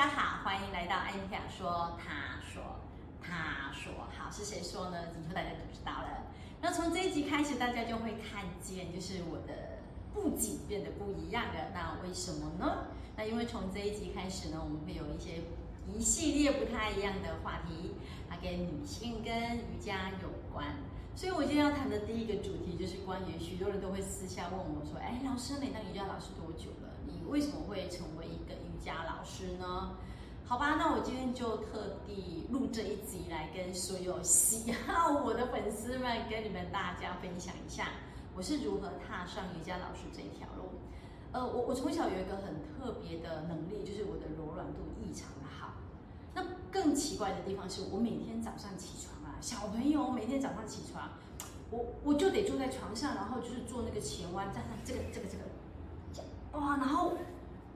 大家好，欢迎来到艾米亚说，他说，他说，好是谁说呢？以后大家都知道了。那从这一集开始，大家就会看见，就是我的布景变得不一样了。那为什么呢？那因为从这一集开始呢，我们会有一些一系列不太一样的话题，它跟女性跟瑜伽有关。所以我今天要谈的第一个主题，就是关于许多人都会私下问我说：“哎，老师，你当瑜伽老师多久了？你为什么会成为一个瑜伽老师呢？”好吧，那我今天就特地录这一集来跟所有喜好我的粉丝们，跟你们大家分享一下，我是如何踏上瑜伽老师这一条路。呃，我我从小有一个很特别的能力，就是我的柔软度异常的好。那更奇怪的地方是我每天早上起床，小朋友每天早上起床，我我就得坐在床上，然后就是做那个前弯，站在这个这个这个，哇，然后。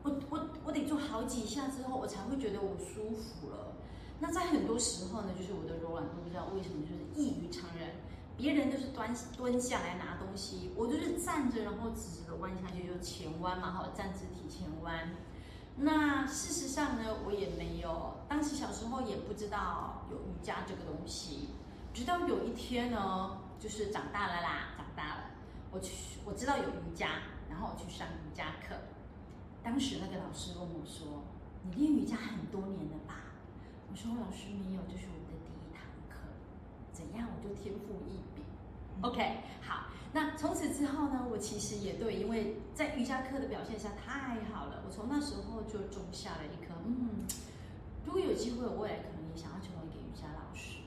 我我我得做好几下之后，我才会觉得我舒服了。那在很多时候呢，就是我的柔软度不知道为什么就是异于常人。别人都是端蹲下来拿东西，我就是站着，然后直直的弯下去就前弯嘛，好站姿体前弯。那事实上呢，我也没有，当时小时候也不知道有瑜伽这个东西。直到有一天呢，就是长大了啦，长大了，我去我知道有瑜伽，然后我去上瑜伽课。当时那个老师问我说：“你练瑜伽很多年了吧？”我说：“老师没有，这是我的第一堂课。”怎样？我就天赋异禀。OK，好。那从此之后呢，我其实也对，因为在瑜伽课的表现下太好了，我从那时候就种下了一颗嗯，如果有机会，我未来可能也想要成为一个瑜伽老师。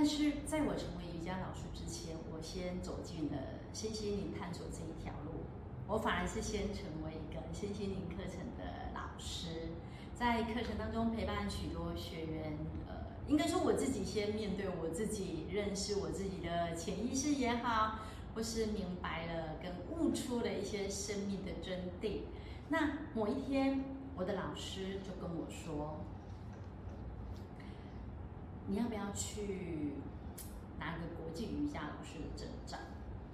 但是在我成为瑜伽老师之前，我先走进了身心灵探索这一条路。我反而是先成为一个身心灵课程的老师，在课程当中陪伴许多学员，呃，应该说我自己先面对我自己，认识我自己的潜意识也好，或是明白了跟悟出了一些生命的真谛。那某一天，我的老师就跟我说：“你要不要去拿个国际瑜伽老师的证照？”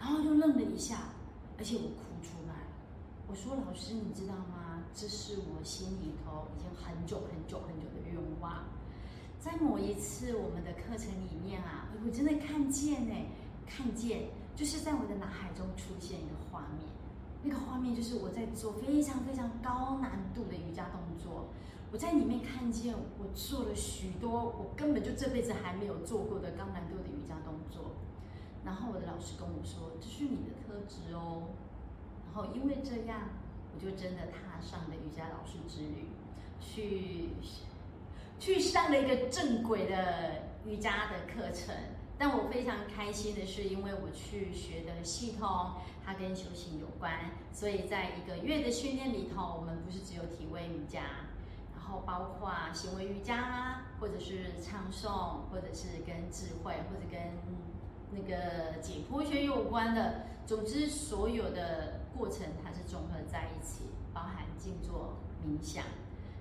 然后就愣了一下。而且我哭出来，我说：“老师，你知道吗？这是我心里头已经很久很久很久的愿望。在某一次我们的课程里面啊，我真的看见呢，看见就是在我的脑海中出现一个画面，那个画面就是我在做非常非常高难度的瑜伽动作。我在里面看见我做了许多我根本就这辈子还没有做过的高难度的瑜伽动作。”然后我的老师跟我说：“这是你的特质哦。”然后因为这样，我就真的踏上了瑜伽老师之旅，去去上了一个正轨的瑜伽的课程。但我非常开心的是，因为我去学的系统，它跟修行有关，所以在一个月的训练里头，我们不是只有体位瑜伽，然后包括行为瑜伽啦，或者是唱诵，或者是跟智慧，或者跟。那个解剖学有关的，总之所有的过程它是综合在一起，包含静坐冥想。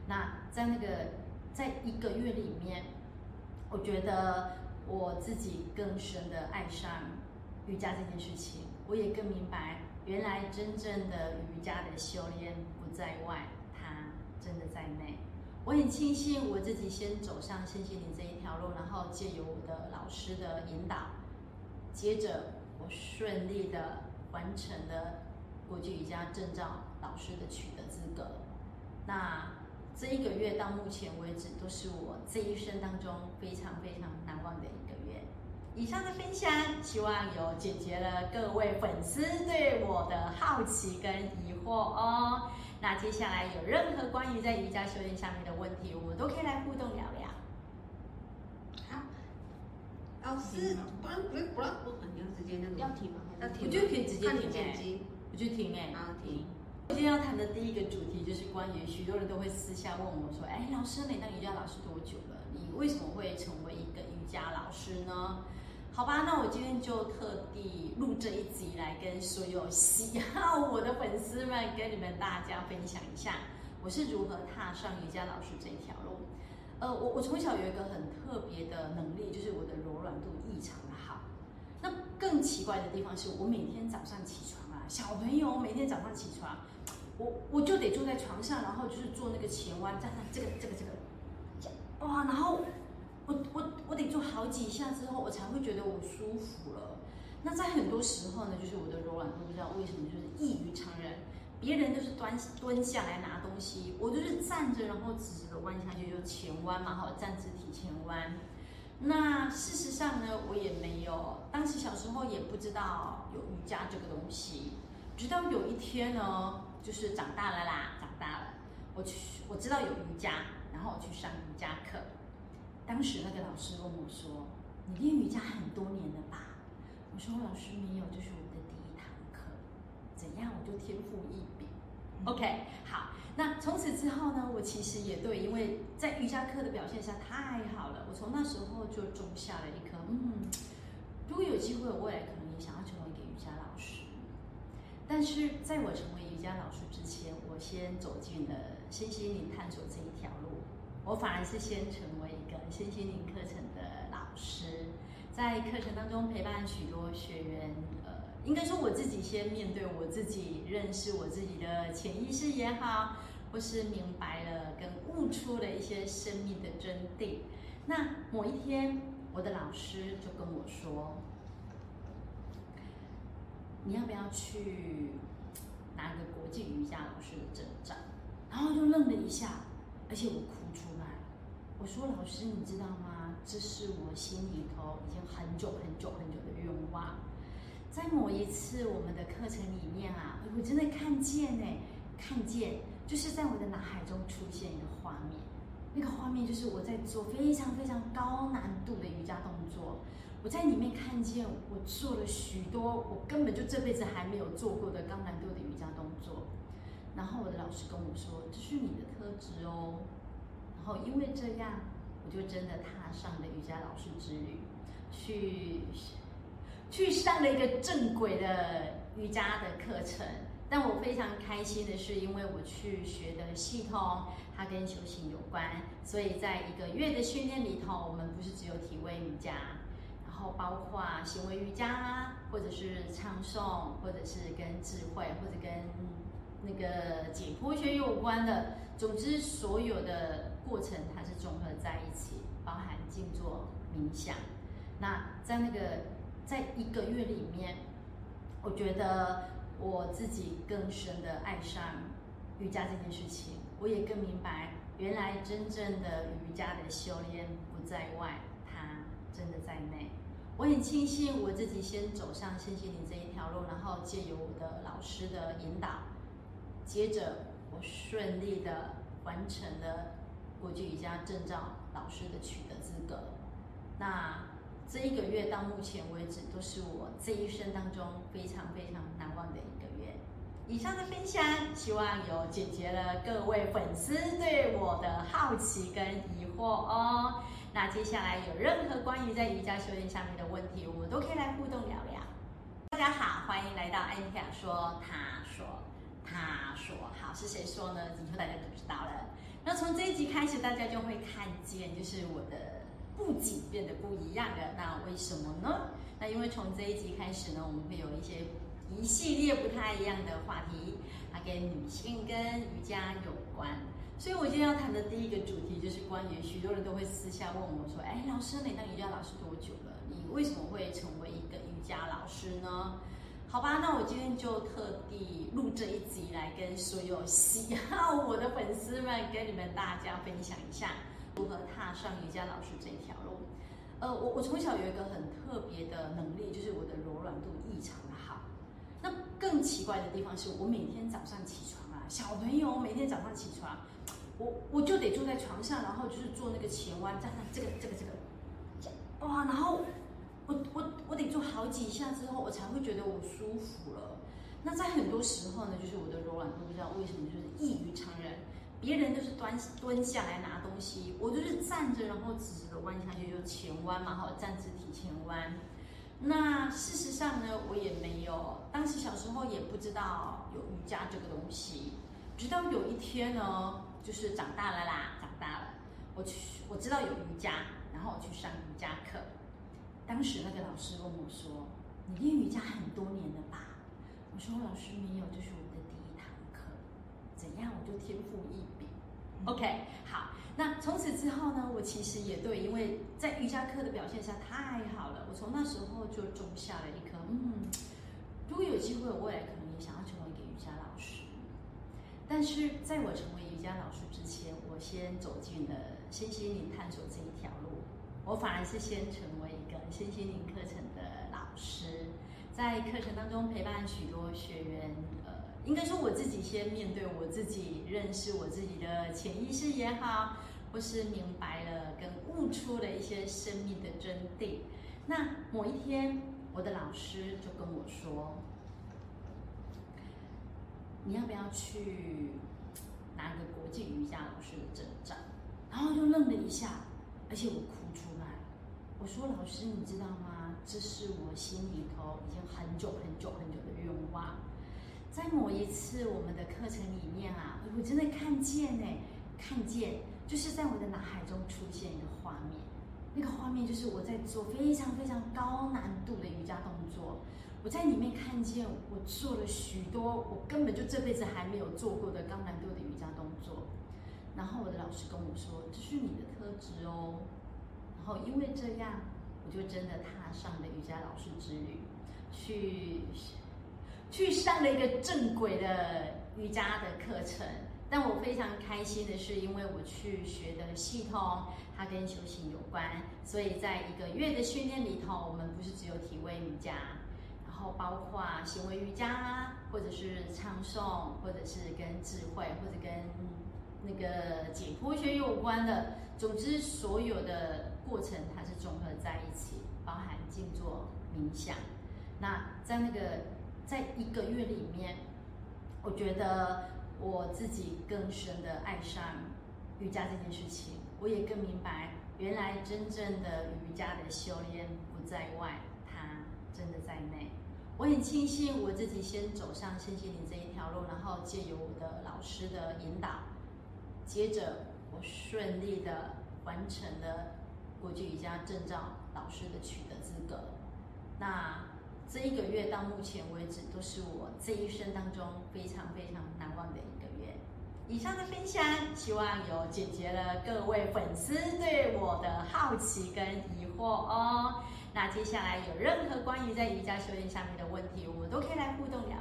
那在那个在一个月里面，我觉得我自己更深的爱上瑜伽这件事情，我也更明白，原来真正的瑜伽的修炼不在外，它真的在内。我很庆幸我自己先走上身心灵这一条路，然后借由我的老师的引导。接着，我顺利的完成了国际瑜伽证照老师的取得资格。那这一个月到目前为止，都是我这一生当中非常非常难忘的一个月。以上的分享，希望有解决了各位粉丝对我的好奇跟疑惑哦。那接下来有任何关于在瑜伽修炼上面的问题，我们都可以来互动聊聊。好老师，不然不不让，你要直接那个要停吗？要停？我觉得可以直接停哎，我觉得停哎，啊停。今天要谈的第一个主题就是关于许多人都会私下问我说：“哎，老师，你当瑜伽老师多久了？你为什么会成为一个瑜伽老师呢？”好吧，那我今天就特地录这一集来跟所有喜好我的粉丝们，跟你们大家分享一下，我是如何踏上瑜伽老师这一条路。呃，我我从小有一个很特别的能力，就是我的柔软度异常的好。那更奇怪的地方是我每天早上起床啊，小朋友每天早上起床，我我就得坐在床上，然后就是做那个前弯，这样这个这个这个，哇，然后我我我得做好几下之后，我才会觉得我舒服了。那在很多时候呢，就是我的柔软度不知道为什么就是异于常人，别人都是端蹲下来拿东西，我就是站着，然后直直的弯下去就前弯嘛，哈，站姿体前弯。那事实上呢，我也没有，当时小时候也不知道有瑜伽这个东西，直到有一天呢，就是长大了啦，长大了，我去我知道有瑜伽，然后我去上瑜伽课。当时那个老师问我说：“你练瑜伽很多年了吧？”我说：“老师没有，这是我的第一堂课。”怎样？我就天赋异禀。OK，好。那从此之后呢，我其实也对，因为在瑜伽课的表现下太好了，我从那时候就种下了一颗，嗯，如果有机会，我未来可能也想要成为一个瑜伽老师。但是在我成为瑜伽老师之前，我先走进了身心灵探索这一条路，我反而是先成为一个身心灵课程的老师，在课程当中陪伴许多学员，呃，应该说我自己先面对我自己，认识我自己的潜意识也好。或是明白了跟悟出了一些生命的真谛。那某一天，我的老师就跟我说：“你要不要去拿个国际瑜伽老师的证照？”然后就愣了一下，而且我出来。我说：“老师，你知道吗？这是我心里头已经很久很久很久的愿望。在某一次我们的课程里面啊，我真的看见呢，看见。”就是在我的脑海中出现一个画面，那个画面就是我在做非常非常高难度的瑜伽动作，我在里面看见我做了许多我根本就这辈子还没有做过的高难度的瑜伽动作，然后我的老师跟我说这是你的特质哦，后因为这样，我就真的踏上了瑜伽老师之旅，去去上了一个正轨的瑜伽的课程。但我非常开心的是，因为我去学的系统，它跟修行有关，所以在一个月的训练里头，我们不是只有体位瑜伽，然后包括行为瑜伽，或者是唱诵，或者是跟智慧，或者跟那个解剖学有关的，总之所有的过程它是综合在一起，包含静坐、冥想。那在那个在一个月里面，我觉得。我自己更深的爱上瑜伽这件事情，我也更明白，原来真正的瑜伽的修炼不在外，它真的在内。我很庆幸我自己先走上身心灵这一条路，然后借由我的老师的引导，接着我顺利的完成了国际瑜伽证照老师的取得资格。那。这一个月到目前为止，都是我这一生当中非常非常难忘的一个月。以上的分享，希望有解决了各位粉丝对我的好奇跟疑惑哦。那接下来有任何关于在瑜伽修炼上面的问题，我们都可以来互动聊聊。大家好，欢迎来到安雅说，他说，他说，好是谁说呢？以后大家都知道了。那从这一集开始，大家就会看见，就是我的。布景变得不一样了，那为什么呢？那因为从这一集开始呢，我们会有一些一系列不太一样的话题，它跟女性跟瑜伽有关。所以我今天要谈的第一个主题就是关于许多人都会私下问我说：“哎，老师，你当瑜伽老师多久了？你为什么会成为一个瑜伽老师呢？”好吧，那我今天就特地录这一集来跟所有喜好我的粉丝们，跟你们大家分享一下。如何踏上瑜伽老师这条路？呃，我我从小有一个很特别的能力，就是我的柔软度异常的好。那更奇怪的地方是我每天早上起床啊，小朋友每天早上起床，我我就得坐在床上，然后就是做那个前弯，站这个这个这个，哇，然后我我我得做好几下之后，我才会觉得我舒服了。那在很多时候呢，就是我的柔软度不知道为什么就是异于常人。别人都是端蹲下来拿东西，我就是站着，然后直直的弯下去就前弯嘛，哈，站姿体前弯。那事实上呢，我也没有，当时小时候也不知道有瑜伽这个东西，直到有一天呢，就是长大了啦，长大了，我去我知道有瑜伽，然后我去上瑜伽课。当时那个老师问我说：“你练瑜伽很多年了吧？”我说：“老师没有，这是我的第一堂课。”怎样我就天赋异禀。OK，好，那从此之后呢，我其实也对，因为在瑜伽课的表现下太好了，我从那时候就种下了一颗，嗯，如果有机会，我未来可能也想要成为一个瑜伽老师。但是在我成为瑜伽老师之前，我先走进了身心灵探索这一条路。我反而是先成为身心灵课程的老师，在课程当中陪伴许多学员。呃，应该说我自己先面对我自己，认识我自己的潜意识也好，或是明白了跟悟出了一些生命的真谛。那某一天，我的老师就跟我说。你要不要去拿个国际瑜伽老师的证照？然后就愣了一下，而且我哭出来。我说：“老师，你知道吗？这是我心里头已经很久很久很久的愿望。在某一次我们的课程里面啊，我真的看见呢，看见就是在我的脑海中出现一个画面，那个画面就是我在做非常非常高难度的瑜伽动作。”我在里面看见我做了许多我根本就这辈子还没有做过的高难度的瑜伽动作，然后我的老师跟我说：“这是你的特质哦。”后因为这样，我就真的踏上了瑜伽老师之旅，去去上了一个正轨的瑜伽的课程。但我非常开心的是，因为我去学的系统它跟修行有关，所以在一个月的训练里头，我们不是只有体位瑜伽。然后包括行为瑜伽，或者是唱诵，或者是跟智慧，或者跟那个解剖学有关的。总之，所有的过程它是综合在一起，包含静坐、冥想。那在那个在一个月里面，我觉得我自己更深的爱上瑜伽这件事情。我也更明白，原来真正的瑜伽的修炼不在外，它真的在内。我很庆幸我自己先走上身心灵这一条路，然后借由我的老师的引导，接着我顺利的完成了国际瑜伽证照老师的取得资格。那这一个月到目前为止，都是我这一生当中非常非常难忘的一个月。以上的分享，希望有解决了各位粉丝对我的好奇跟疑惑哦。那接下来有任何关于在瑜伽修炼上面的问题，我们都可以来互动聊。